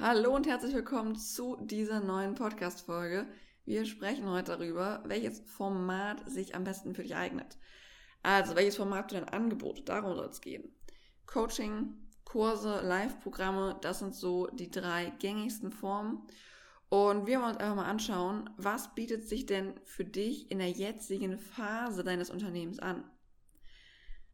Hallo und herzlich willkommen zu dieser neuen Podcast-Folge. Wir sprechen heute darüber, welches Format sich am besten für dich eignet. Also, welches Format für dein Angebot, darum soll es gehen. Coaching, Kurse, Live-Programme, das sind so die drei gängigsten Formen. Und wir wollen uns einfach mal anschauen, was bietet sich denn für dich in der jetzigen Phase deines Unternehmens an?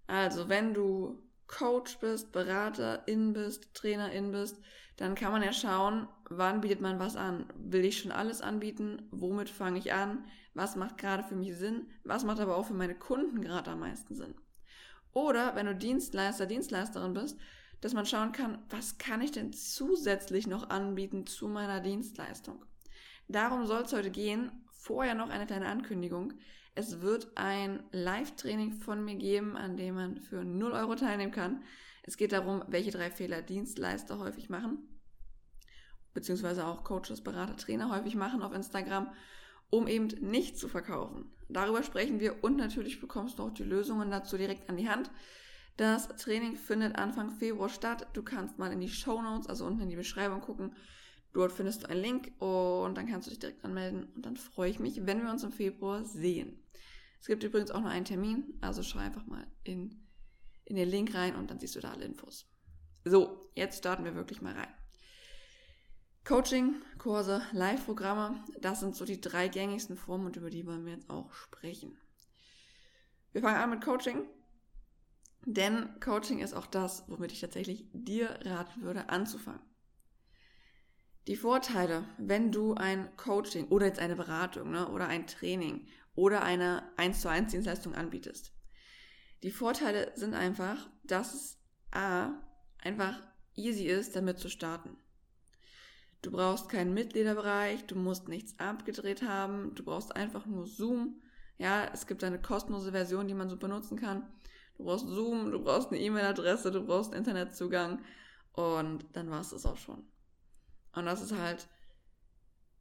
Also, wenn du Coach bist, Beraterin bist, Trainerin bist, dann kann man ja schauen, wann bietet man was an. Will ich schon alles anbieten? Womit fange ich an? Was macht gerade für mich Sinn? Was macht aber auch für meine Kunden gerade am meisten Sinn? Oder wenn du Dienstleister, Dienstleisterin bist, dass man schauen kann, was kann ich denn zusätzlich noch anbieten zu meiner Dienstleistung? Darum soll es heute gehen. Vorher noch eine kleine Ankündigung. Es wird ein Live-Training von mir geben, an dem man für 0 Euro teilnehmen kann. Es geht darum, welche drei Fehler Dienstleister häufig machen, beziehungsweise auch Coaches, Berater, Trainer häufig machen auf Instagram, um eben nicht zu verkaufen. Darüber sprechen wir und natürlich bekommst du auch die Lösungen dazu direkt an die Hand. Das Training findet Anfang Februar statt. Du kannst mal in die Show Notes, also unten in die Beschreibung gucken. Dort findest du einen Link und dann kannst du dich direkt anmelden. Und dann freue ich mich, wenn wir uns im Februar sehen. Es gibt übrigens auch noch einen Termin, also schau einfach mal in, in den Link rein und dann siehst du da alle Infos. So, jetzt starten wir wirklich mal rein. Coaching, Kurse, Live-Programme, das sind so die drei gängigsten Formen und über die wollen wir jetzt auch sprechen. Wir fangen an mit Coaching, denn Coaching ist auch das, womit ich tatsächlich dir raten würde, anzufangen. Die Vorteile, wenn du ein Coaching oder jetzt eine Beratung ne, oder ein Training oder eine 1 zu 1 Dienstleistung anbietest. Die Vorteile sind einfach, dass es A, einfach easy ist, damit zu starten. Du brauchst keinen Mitgliederbereich, du musst nichts abgedreht haben, du brauchst einfach nur Zoom. Ja, es gibt eine kostenlose Version, die man so benutzen kann. Du brauchst Zoom, du brauchst eine E-Mail-Adresse, du brauchst einen Internetzugang und dann war es das auch schon. Und das ist halt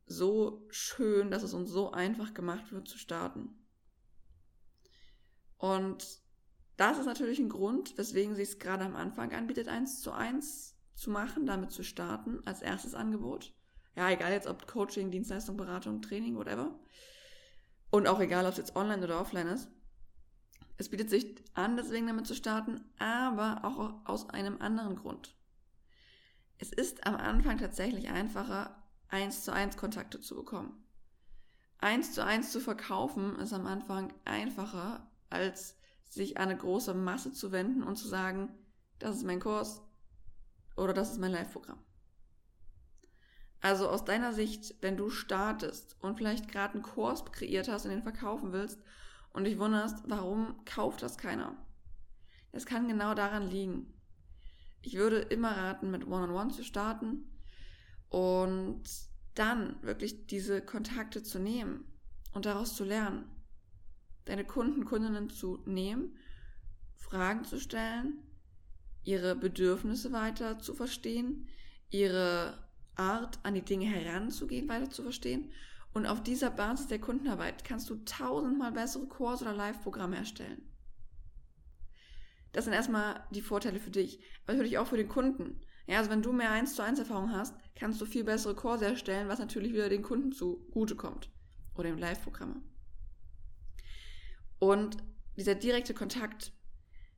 so schön, dass es uns so einfach gemacht wird zu starten. Und das ist natürlich ein Grund, weswegen sich es gerade am Anfang anbietet, eins zu eins zu machen, damit zu starten, als erstes Angebot. Ja, egal jetzt ob Coaching, Dienstleistung, Beratung, Training, whatever. Und auch egal, ob es jetzt online oder offline ist. Es bietet sich an, deswegen damit zu starten, aber auch aus einem anderen Grund. Es ist am Anfang tatsächlich einfacher, eins zu eins Kontakte zu bekommen. Eins zu eins zu verkaufen ist am Anfang einfacher, als sich an eine große Masse zu wenden und zu sagen, das ist mein Kurs oder das ist mein Live-Programm. Also aus deiner Sicht, wenn du startest und vielleicht gerade einen Kurs kreiert hast und den verkaufen willst und dich wunderst, warum kauft das keiner? Das kann genau daran liegen. Ich würde immer raten, mit One-on-One -on -One zu starten und dann wirklich diese Kontakte zu nehmen und daraus zu lernen. Deine Kunden, Kundinnen zu nehmen, Fragen zu stellen, ihre Bedürfnisse weiter zu verstehen, ihre Art an die Dinge heranzugehen weiter zu verstehen. Und auf dieser Basis der Kundenarbeit kannst du tausendmal bessere Kurse oder Live-Programme erstellen. Das sind erstmal die Vorteile für dich, aber natürlich auch für den Kunden. Ja, also wenn du mehr 1 zu 1 Erfahrung hast, kannst du viel bessere Kurse erstellen, was natürlich wieder den Kunden zugute kommt. Oder im Live-Programme. Und dieser direkte Kontakt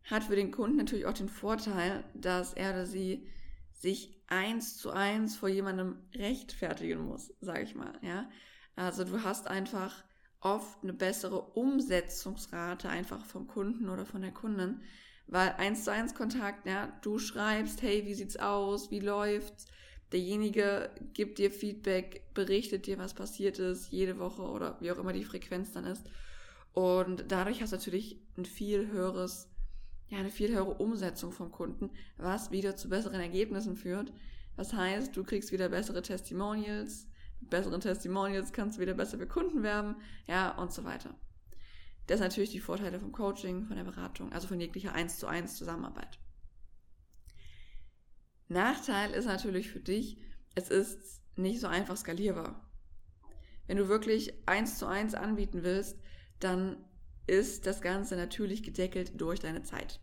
hat für den Kunden natürlich auch den Vorteil, dass er oder sie sich eins zu eins vor jemandem rechtfertigen muss, sage ich mal, ja. Also du hast einfach oft eine bessere Umsetzungsrate einfach vom Kunden oder von der Kundin, weil eins zu eins Kontakt, ja, du schreibst, hey, wie sieht's aus, wie läuft's? Derjenige gibt dir Feedback, berichtet dir, was passiert ist, jede Woche oder wie auch immer die Frequenz dann ist. Und dadurch hast du natürlich ein viel höheres, ja, eine viel höhere Umsetzung vom Kunden, was wieder zu besseren Ergebnissen führt. Das heißt, du kriegst wieder bessere Testimonials, mit besseren Testimonials kannst du wieder besser für Kunden werben, ja, und so weiter. Das sind natürlich die Vorteile vom Coaching, von der Beratung, also von jeglicher 1 zu 1 Zusammenarbeit. Nachteil ist natürlich für dich, es ist nicht so einfach skalierbar. Wenn du wirklich 1 zu 1 anbieten willst, dann ist das Ganze natürlich gedeckelt durch deine Zeit.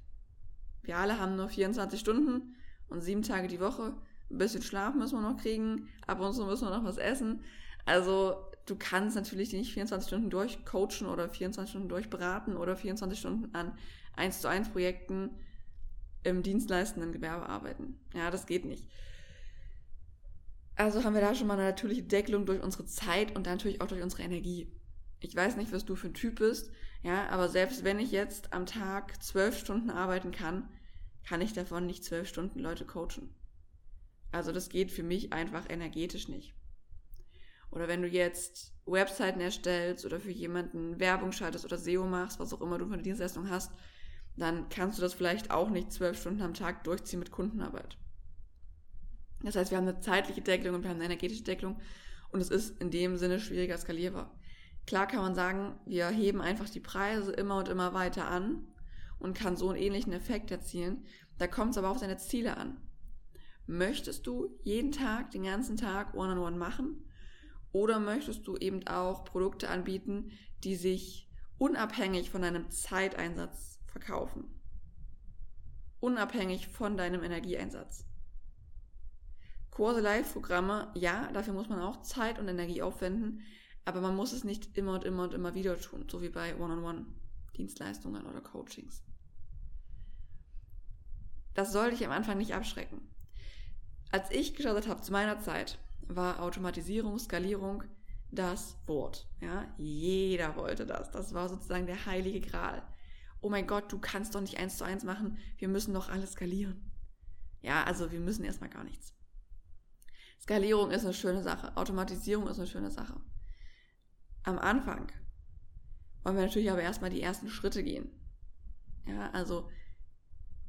Wir alle haben nur 24 Stunden und sieben Tage die Woche. ein bisschen Schlaf müssen wir noch kriegen, ab und zu müssen wir noch was essen. Also du kannst natürlich nicht 24 Stunden durchcoachen oder 24 Stunden durchberaten oder 24 Stunden an 1 zu 1 Projekten im dienstleistenden Gewerbe arbeiten. Ja, das geht nicht. Also haben wir da schon mal eine natürliche Deckelung durch unsere Zeit und natürlich auch durch unsere Energie. Ich weiß nicht, was du für ein Typ bist, ja, aber selbst wenn ich jetzt am Tag zwölf Stunden arbeiten kann, kann ich davon nicht zwölf Stunden Leute coachen. Also das geht für mich einfach energetisch nicht. Oder wenn du jetzt Webseiten erstellst oder für jemanden Werbung schaltest oder SEO machst, was auch immer du für eine Dienstleistung hast, dann kannst du das vielleicht auch nicht zwölf Stunden am Tag durchziehen mit Kundenarbeit. Das heißt, wir haben eine zeitliche Deckelung und wir haben eine energetische Deckelung und es ist in dem Sinne schwieriger skalierbar. Klar kann man sagen, wir heben einfach die Preise immer und immer weiter an und kann so einen ähnlichen Effekt erzielen. Da kommt es aber auf deine Ziele an. Möchtest du jeden Tag, den ganzen Tag One-on-One -on -one machen? Oder möchtest du eben auch Produkte anbieten, die sich unabhängig von deinem Zeiteinsatz verkaufen? Unabhängig von deinem Energieeinsatz. Kurse Live-Programme, ja, dafür muss man auch Zeit und Energie aufwenden, aber man muss es nicht immer und immer und immer wieder tun, so wie bei One-on-One-Dienstleistungen oder Coachings. Das soll dich am Anfang nicht abschrecken. Als ich gestartet habe zu meiner Zeit, war Automatisierung, Skalierung das Wort. Ja, jeder wollte das. Das war sozusagen der heilige Gral. Oh mein Gott, du kannst doch nicht eins zu eins machen. Wir müssen doch alles skalieren. Ja, also wir müssen erstmal gar nichts. Skalierung ist eine schöne Sache. Automatisierung ist eine schöne Sache. Am Anfang wollen wir natürlich aber erstmal die ersten Schritte gehen. Ja, also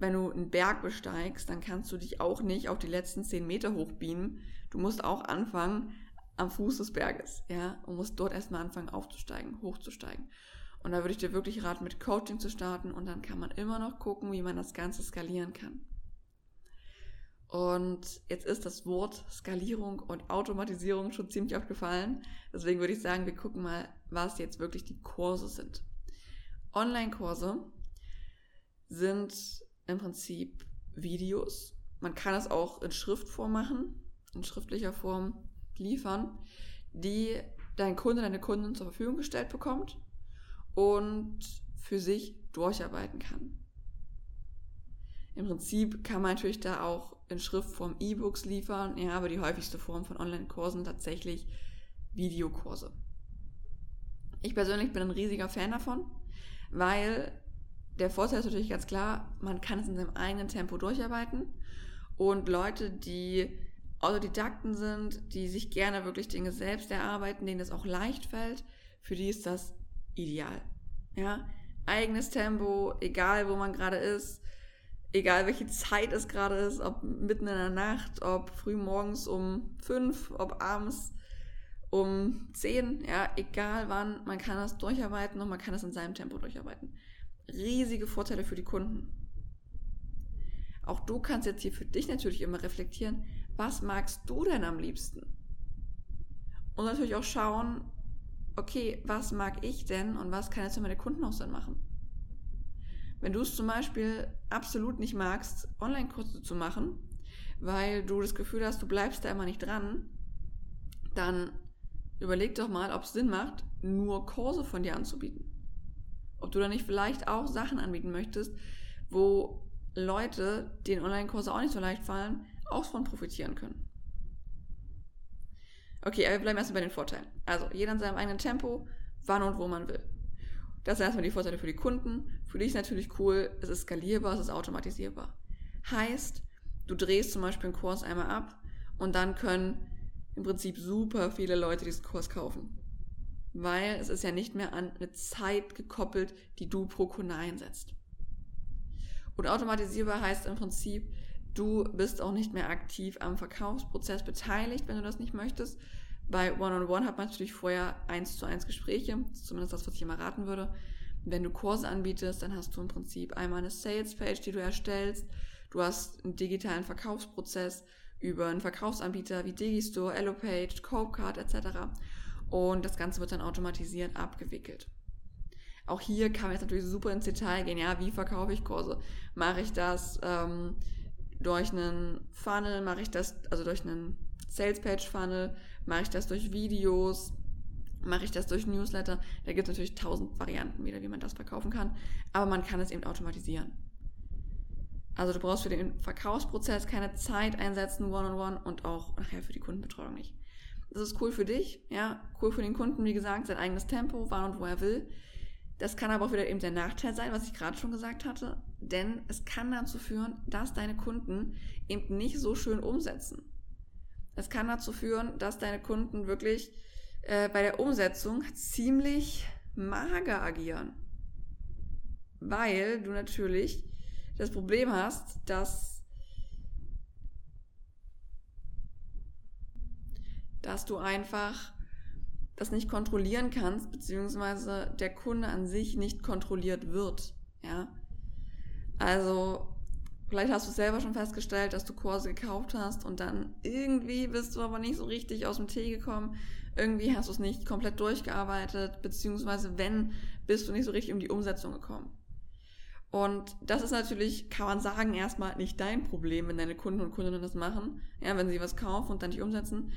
wenn du einen Berg besteigst, dann kannst du dich auch nicht auf die letzten zehn Meter hochbienen. Du musst auch anfangen am Fuß des Berges, ja, und musst dort erstmal anfangen aufzusteigen, hochzusteigen. Und da würde ich dir wirklich raten, mit Coaching zu starten und dann kann man immer noch gucken, wie man das Ganze skalieren kann. Und jetzt ist das Wort Skalierung und Automatisierung schon ziemlich aufgefallen. Deswegen würde ich sagen, wir gucken mal, was jetzt wirklich die Kurse sind. Online-Kurse sind im Prinzip Videos. Man kann es auch in Schriftform machen, in schriftlicher Form liefern, die dein Kunde, deine Kundin zur Verfügung gestellt bekommt und für sich durcharbeiten kann. Im Prinzip kann man natürlich da auch in Schriftform E-Books liefern, ja, aber die häufigste Form von Online-Kursen tatsächlich Videokurse. Ich persönlich bin ein riesiger Fan davon, weil der Vorteil ist natürlich ganz klar, man kann es in seinem eigenen Tempo durcharbeiten. Und Leute, die Autodidakten sind, die sich gerne wirklich Dinge selbst erarbeiten, denen das auch leicht fällt, für die ist das ideal. Ja, eigenes Tempo, egal wo man gerade ist, egal welche Zeit es gerade ist, ob mitten in der Nacht, ob früh morgens um fünf, ob abends um zehn, ja, egal wann, man kann das durcharbeiten und man kann es in seinem Tempo durcharbeiten riesige Vorteile für die Kunden. Auch du kannst jetzt hier für dich natürlich immer reflektieren, was magst du denn am liebsten? Und natürlich auch schauen, okay, was mag ich denn und was kann jetzt für meine Kunden auch Sinn machen? Wenn du es zum Beispiel absolut nicht magst, Online-Kurse zu machen, weil du das Gefühl hast, du bleibst da immer nicht dran, dann überleg doch mal, ob es Sinn macht, nur Kurse von dir anzubieten ob du da nicht vielleicht auch Sachen anbieten möchtest, wo Leute, denen Online-Kurse auch nicht so leicht fallen, auch von profitieren können. Okay, aber wir bleiben erstmal bei den Vorteilen. Also, jeder in seinem eigenen Tempo, wann und wo man will. Das sind erstmal die Vorteile für die Kunden. Für dich ist natürlich cool, es ist skalierbar, es ist automatisierbar. Heißt, du drehst zum Beispiel einen Kurs einmal ab und dann können im Prinzip super viele Leute diesen Kurs kaufen weil es ist ja nicht mehr an eine Zeit gekoppelt, die du pro Kunde einsetzt. Und automatisierbar heißt im Prinzip, du bist auch nicht mehr aktiv am Verkaufsprozess beteiligt, wenn du das nicht möchtest. Bei One-on-One -on -One hat man natürlich vorher eins zu eins Gespräche, zumindest das, was ich immer raten würde. Wenn du Kurse anbietest, dann hast du im Prinzip einmal eine Sales-Page, die du erstellst. Du hast einen digitalen Verkaufsprozess über einen Verkaufsanbieter wie Digistore, Allopage, Copecard etc und das Ganze wird dann automatisiert abgewickelt. Auch hier kann man jetzt natürlich super ins Detail gehen. Ja, wie verkaufe ich Kurse? Mache ich das ähm, durch einen Funnel mache ich das, also durch einen Sales Page Funnel, mache ich das durch Videos, mache ich das durch Newsletter. Da gibt es natürlich tausend Varianten wieder, wie man das verkaufen kann. Aber man kann es eben automatisieren. Also du brauchst für den Verkaufsprozess keine Zeit einsetzen, one-on-one -on -one, und auch nachher für die Kundenbetreuung nicht. Das ist cool für dich, ja, cool für den Kunden, wie gesagt, sein eigenes Tempo, wann und wo er will. Das kann aber auch wieder eben der Nachteil sein, was ich gerade schon gesagt hatte, denn es kann dazu führen, dass deine Kunden eben nicht so schön umsetzen. Es kann dazu führen, dass deine Kunden wirklich äh, bei der Umsetzung ziemlich mager agieren. Weil du natürlich das Problem hast, dass, dass du einfach das nicht kontrollieren kannst, beziehungsweise der Kunde an sich nicht kontrolliert wird. Ja. Also, vielleicht hast du selber schon festgestellt, dass du Kurse gekauft hast und dann irgendwie bist du aber nicht so richtig aus dem Tee gekommen. Irgendwie hast du es nicht komplett durchgearbeitet, beziehungsweise wenn, bist du nicht so richtig um die Umsetzung gekommen. Und das ist natürlich, kann man sagen, erstmal nicht dein Problem, wenn deine Kunden und Kundinnen das machen, ja, wenn sie was kaufen und dann nicht umsetzen.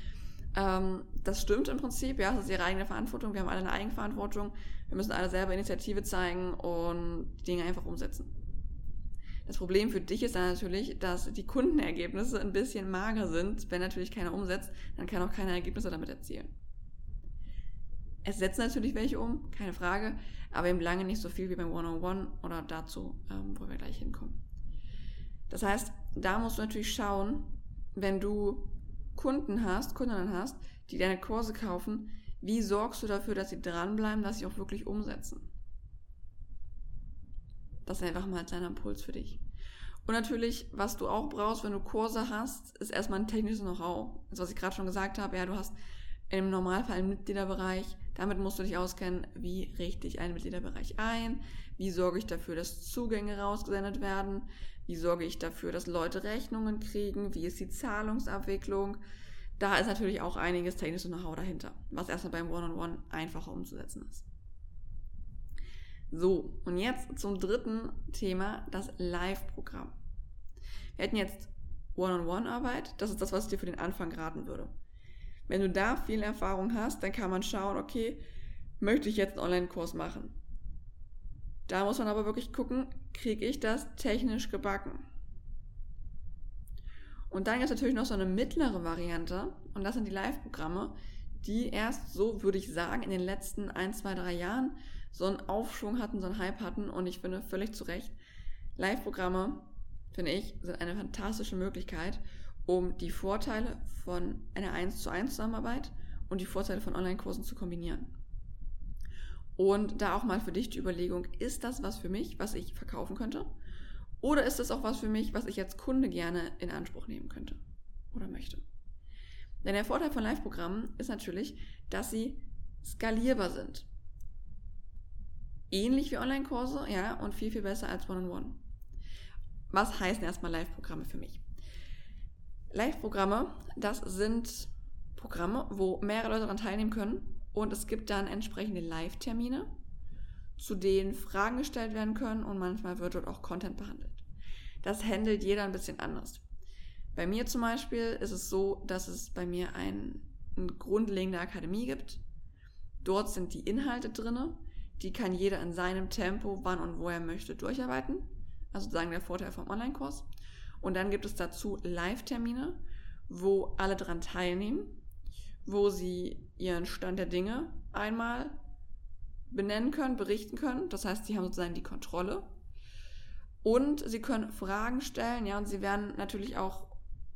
Ähm, das stimmt im Prinzip, ja, das ist ihre eigene Verantwortung. Wir haben alle eine Eigenverantwortung. Wir müssen alle selber Initiative zeigen und die Dinge einfach umsetzen. Das Problem für dich ist dann natürlich, dass die Kundenergebnisse ein bisschen mager sind. Wenn natürlich keiner umsetzt, dann kann auch keiner Ergebnisse damit erzielen. Es setzen natürlich welche um, keine Frage, aber eben lange nicht so viel wie beim One-on-One oder dazu, ähm, wo wir gleich hinkommen. Das heißt, da musst du natürlich schauen, wenn du Kunden hast, Kundinnen hast, die deine Kurse kaufen, wie sorgst du dafür, dass sie dranbleiben, dass sie auch wirklich umsetzen? Das ist einfach mal ein Impuls für dich. Und natürlich, was du auch brauchst, wenn du Kurse hast, ist erstmal ein technisches Know-how. Also was ich gerade schon gesagt habe, ja, du hast im Normalfall einen Mitgliederbereich, damit musst du dich auskennen, wie richte ich einen Mitgliederbereich ein, wie sorge ich dafür, dass Zugänge rausgesendet werden, wie sorge ich dafür, dass Leute Rechnungen kriegen, wie ist die Zahlungsabwicklung. Da ist natürlich auch einiges technisches Know-how dahinter, was erstmal beim One-on-One -on -One einfacher umzusetzen ist. So, und jetzt zum dritten Thema, das Live-Programm. Wir hätten jetzt One-on-One-Arbeit, das ist das, was ich dir für den Anfang raten würde. Wenn du da viel Erfahrung hast, dann kann man schauen, okay, möchte ich jetzt einen Online-Kurs machen? Da muss man aber wirklich gucken, kriege ich das technisch gebacken? Und dann gibt es natürlich noch so eine mittlere Variante und das sind die Live-Programme, die erst so, würde ich sagen, in den letzten ein, zwei, drei Jahren so einen Aufschwung hatten, so einen Hype hatten und ich finde völlig zu Recht, Live-Programme, finde ich, sind eine fantastische Möglichkeit, um die Vorteile von einer 1 zu 1 Zusammenarbeit und die Vorteile von Online-Kursen zu kombinieren. Und da auch mal für dich die Überlegung, ist das was für mich, was ich verkaufen könnte? Oder ist das auch was für mich, was ich als Kunde gerne in Anspruch nehmen könnte oder möchte? Denn der Vorteil von Live-Programmen ist natürlich, dass sie skalierbar sind. Ähnlich wie Online-Kurse, ja, und viel, viel besser als One-on-One. -on -One. Was heißen erstmal Live-Programme für mich? Live-Programme, das sind Programme, wo mehrere Leute daran teilnehmen können und es gibt dann entsprechende Live-Termine, zu denen Fragen gestellt werden können und manchmal wird dort auch Content behandelt. Das handelt jeder ein bisschen anders. Bei mir zum Beispiel ist es so, dass es bei mir ein, eine grundlegende Akademie gibt. Dort sind die Inhalte drinne. Die kann jeder in seinem Tempo, wann und wo er möchte, durcharbeiten. Also sozusagen der Vorteil vom Online-Kurs. Und dann gibt es dazu Live-Termine, wo alle daran teilnehmen, wo sie ihren Stand der Dinge einmal benennen können, berichten können. Das heißt, sie haben sozusagen die Kontrolle. Und sie können Fragen stellen, ja, und sie werden natürlich auch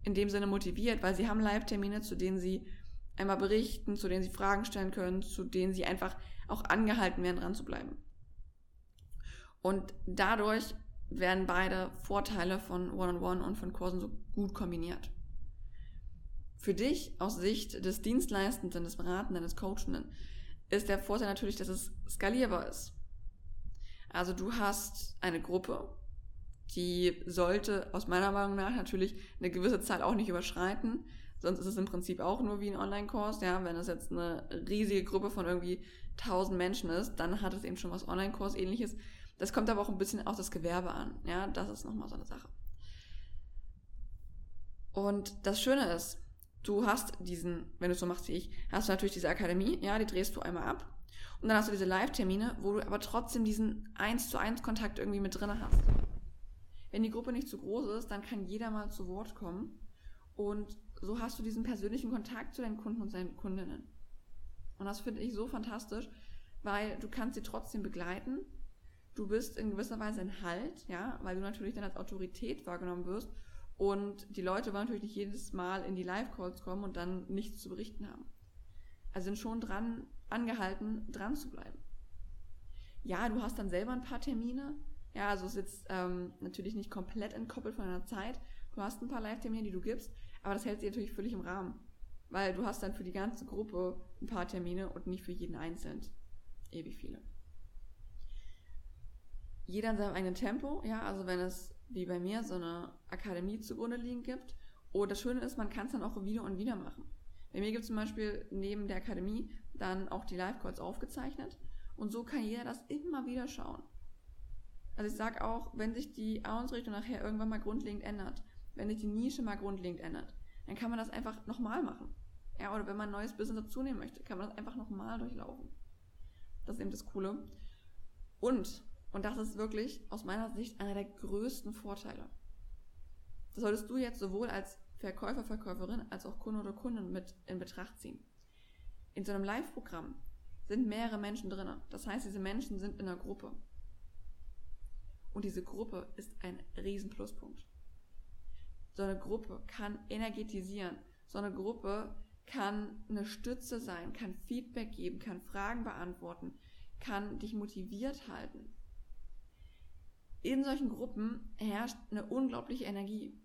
in dem Sinne motiviert, weil sie haben Live-Termine, zu denen sie einmal berichten, zu denen sie Fragen stellen können, zu denen sie einfach auch angehalten werden, dran zu bleiben. Und dadurch werden beide Vorteile von One-on-One und von Kursen so gut kombiniert. Für dich aus Sicht des Dienstleistenden, des Beratenden, des Coachenden ist der Vorteil natürlich, dass es skalierbar ist. Also du hast eine Gruppe, die sollte aus meiner Meinung nach natürlich eine gewisse Zahl auch nicht überschreiten. Sonst ist es im Prinzip auch nur wie ein Online-Kurs. Ja, wenn es jetzt eine riesige Gruppe von irgendwie 1000 Menschen ist, dann hat es eben schon was Online-Kurs ähnliches. Das kommt aber auch ein bisschen auf das Gewerbe an. Ja, das ist nochmal so eine Sache. Und das Schöne ist, du hast diesen, wenn du es so machst wie ich, hast du natürlich diese Akademie, ja, die drehst du einmal ab. Und dann hast du diese Live-Termine, wo du aber trotzdem diesen 1 zu 1 Kontakt irgendwie mit drin hast. Wenn die Gruppe nicht zu groß ist, dann kann jeder mal zu Wort kommen. Und so hast du diesen persönlichen Kontakt zu deinen Kunden und deinen Kundinnen. Und das finde ich so fantastisch, weil du kannst sie trotzdem begleiten. Du bist in gewisser Weise ein Halt, ja, weil du natürlich dann als Autorität wahrgenommen wirst. Und die Leute wollen natürlich nicht jedes Mal in die Live-Calls kommen und dann nichts zu berichten haben. Also sind schon dran, angehalten, dran zu bleiben. Ja, du hast dann selber ein paar Termine. Ja, also ist jetzt ähm, natürlich nicht komplett entkoppelt von deiner Zeit. Du hast ein paar Live-Termine, die du gibst, aber das hält sich natürlich völlig im Rahmen. Weil du hast dann für die ganze Gruppe ein paar Termine und nicht für jeden einzeln. Ewig viele. Jeder in seinem eigenen Tempo, ja, also wenn es wie bei mir so eine Akademie zugrunde liegen gibt. Und das Schöne ist, man kann es dann auch wieder und wieder machen. Bei mir gibt es zum Beispiel neben der Akademie dann auch die Live-Calls aufgezeichnet. Und so kann jeder das immer wieder schauen. Also ich sage auch, wenn sich die Ausrichtung nachher irgendwann mal grundlegend ändert, wenn sich die Nische mal grundlegend ändert, dann kann man das einfach nochmal machen. Ja, oder wenn man ein neues Business dazu nehmen möchte, kann man das einfach nochmal durchlaufen. Das ist eben das Coole. Und, und das ist wirklich aus meiner Sicht einer der größten Vorteile. Das solltest du jetzt sowohl als Verkäufer, Verkäuferin als auch Kunde oder Kundin mit in Betracht ziehen. In so einem Live-Programm sind mehrere Menschen drin. Das heißt, diese Menschen sind in einer Gruppe. Und diese Gruppe ist ein Riesenpluspunkt. So eine Gruppe kann energetisieren. So eine Gruppe kann eine Stütze sein, kann Feedback geben, kann Fragen beantworten, kann dich motiviert halten. In solchen Gruppen herrscht eine unglaubliche Energie,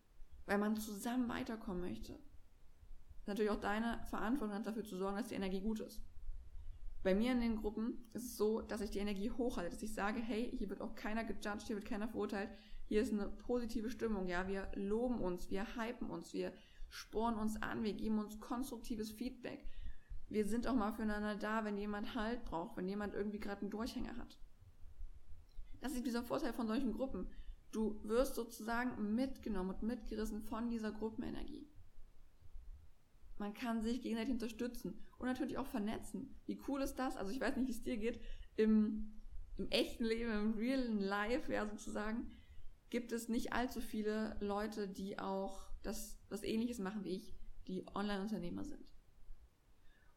weil man zusammen weiterkommen möchte. Ist natürlich auch deine Verantwortung, dafür zu sorgen, dass die Energie gut ist. Bei mir in den Gruppen ist es so, dass ich die Energie hochhalte, dass ich sage, hey, hier wird auch keiner gejudged, hier wird keiner verurteilt, hier ist eine positive Stimmung, ja, wir loben uns, wir hypen uns, wir spornen uns an, wir geben uns konstruktives Feedback. Wir sind auch mal füreinander da, wenn jemand Halt braucht, wenn jemand irgendwie gerade einen Durchhänger hat. Das ist dieser Vorteil von solchen Gruppen. Du wirst sozusagen mitgenommen und mitgerissen von dieser Gruppenenergie. Man kann sich gegenseitig unterstützen und natürlich auch vernetzen. Wie cool ist das? Also ich weiß nicht, wie es dir geht. Im, im echten Leben, im realen Life, ja sozusagen, gibt es nicht allzu viele Leute, die auch das, was ähnliches machen wie ich, die Online-Unternehmer sind.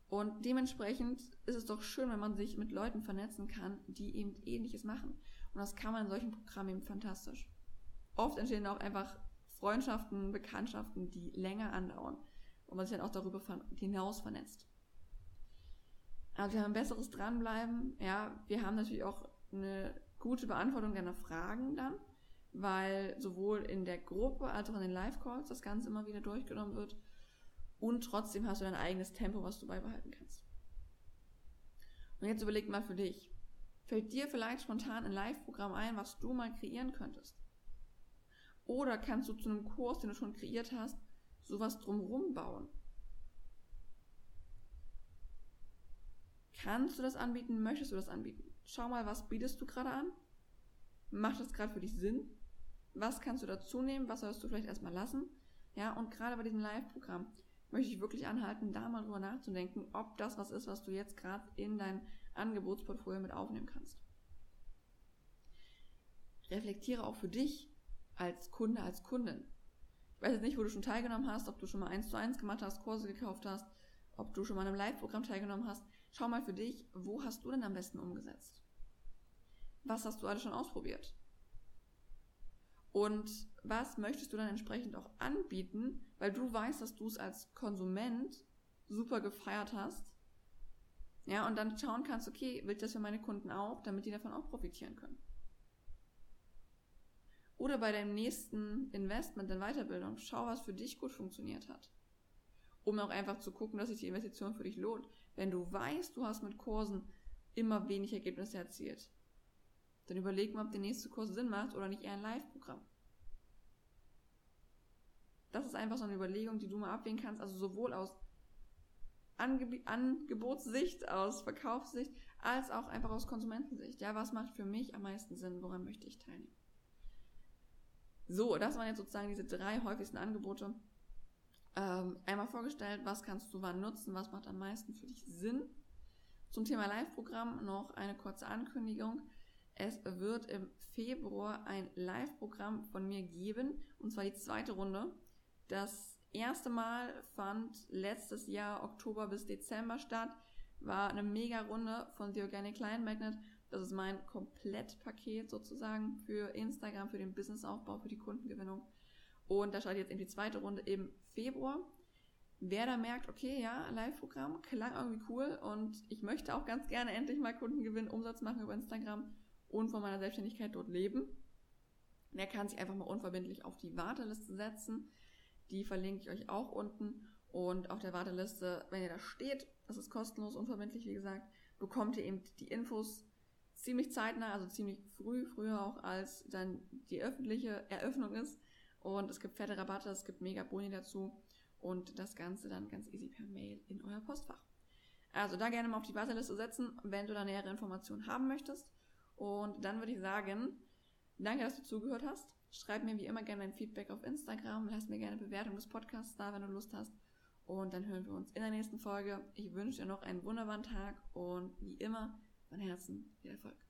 Und dementsprechend ist es doch schön, wenn man sich mit Leuten vernetzen kann, die eben ähnliches machen. Und das kann man in solchen Programmen eben fantastisch. Oft entstehen auch einfach Freundschaften, Bekanntschaften, die länger andauern und man sich dann auch darüber hinaus vernetzt. Also wir haben besseres Dranbleiben. Ja, wir haben natürlich auch eine gute Beantwortung deiner Fragen dann, weil sowohl in der Gruppe als auch in den Live-Calls das Ganze immer wieder durchgenommen wird. Und trotzdem hast du dein eigenes Tempo, was du beibehalten kannst. Und jetzt überleg mal für dich. Fällt dir vielleicht spontan ein Live-Programm ein, was du mal kreieren könntest? Oder kannst du zu einem Kurs, den du schon kreiert hast, sowas drumherum bauen? Kannst du das anbieten? Möchtest du das anbieten? Schau mal, was bietest du gerade an? Macht das gerade für dich Sinn? Was kannst du dazu nehmen? Was sollst du vielleicht erstmal lassen? Ja, und gerade bei diesem Live-Programm möchte ich wirklich anhalten, da mal drüber nachzudenken, ob das was ist, was du jetzt gerade in dein Angebotsportfolio mit aufnehmen kannst. Reflektiere auch für dich als Kunde, als Kundin. Ich weiß jetzt nicht, wo du schon teilgenommen hast, ob du schon mal eins zu eins gemacht hast, Kurse gekauft hast, ob du schon mal in einem Live-Programm teilgenommen hast. Schau mal für dich, wo hast du denn am besten umgesetzt? Was hast du alles schon ausprobiert? Und was möchtest du dann entsprechend auch anbieten, weil du weißt, dass du es als Konsument super gefeiert hast. Ja, und dann schauen kannst, okay, will ich das für meine Kunden auch, damit die davon auch profitieren können. Oder bei deinem nächsten Investment in Weiterbildung, schau, was für dich gut funktioniert hat. Um auch einfach zu gucken, dass sich die Investition für dich lohnt. Wenn du weißt, du hast mit Kursen immer wenig Ergebnisse erzielt, dann überleg mal, ob der nächste Kurs Sinn macht oder nicht eher ein Live-Programm. Das ist einfach so eine Überlegung, die du mal abwägen kannst, also sowohl aus Ange Angebotssicht, aus Verkaufssicht, als auch einfach aus Konsumentensicht. Ja, was macht für mich am meisten Sinn? Woran möchte ich teilnehmen? So, das waren jetzt sozusagen diese drei häufigsten Angebote. ähm, einmal vorgestellt, was kannst du wann nutzen, was macht am meisten für dich Sinn. Zum Thema Live-Programm noch eine kurze Ankündigung. Es wird im Februar ein Live-Programm von mir geben, und zwar die zweite Runde. Das erste Mal fand letztes Jahr Oktober bis Dezember statt, war eine mega Runde von The Organic Client Magnet. Das ist mein Komplettpaket sozusagen für Instagram, für den Businessaufbau, für die Kundengewinnung. Und da startet jetzt eben die zweite Runde im Februar. Wer da merkt, okay, ja, Live-Programm klang irgendwie cool und ich möchte auch ganz gerne endlich mal Kunden gewinnen, Umsatz machen über Instagram und von meiner Selbstständigkeit dort leben, der kann sich einfach mal unverbindlich auf die Warteliste setzen. Die verlinke ich euch auch unten. Und auf der Warteliste, wenn ihr da steht, das ist kostenlos, unverbindlich, wie gesagt, bekommt ihr eben die Infos ziemlich zeitnah, also ziemlich früh, früher auch als dann die öffentliche Eröffnung ist. Und es gibt fette Rabatte, es gibt mega Boni dazu und das Ganze dann ganz easy per Mail in euer Postfach. Also da gerne mal auf die Warteliste setzen, wenn du da nähere Informationen haben möchtest. Und dann würde ich sagen, danke, dass du zugehört hast. Schreib mir wie immer gerne ein Feedback auf Instagram, lass mir gerne Bewertung des Podcasts da, wenn du Lust hast. Und dann hören wir uns in der nächsten Folge. Ich wünsche dir noch einen wunderbaren Tag und wie immer von Herzen viel Erfolg.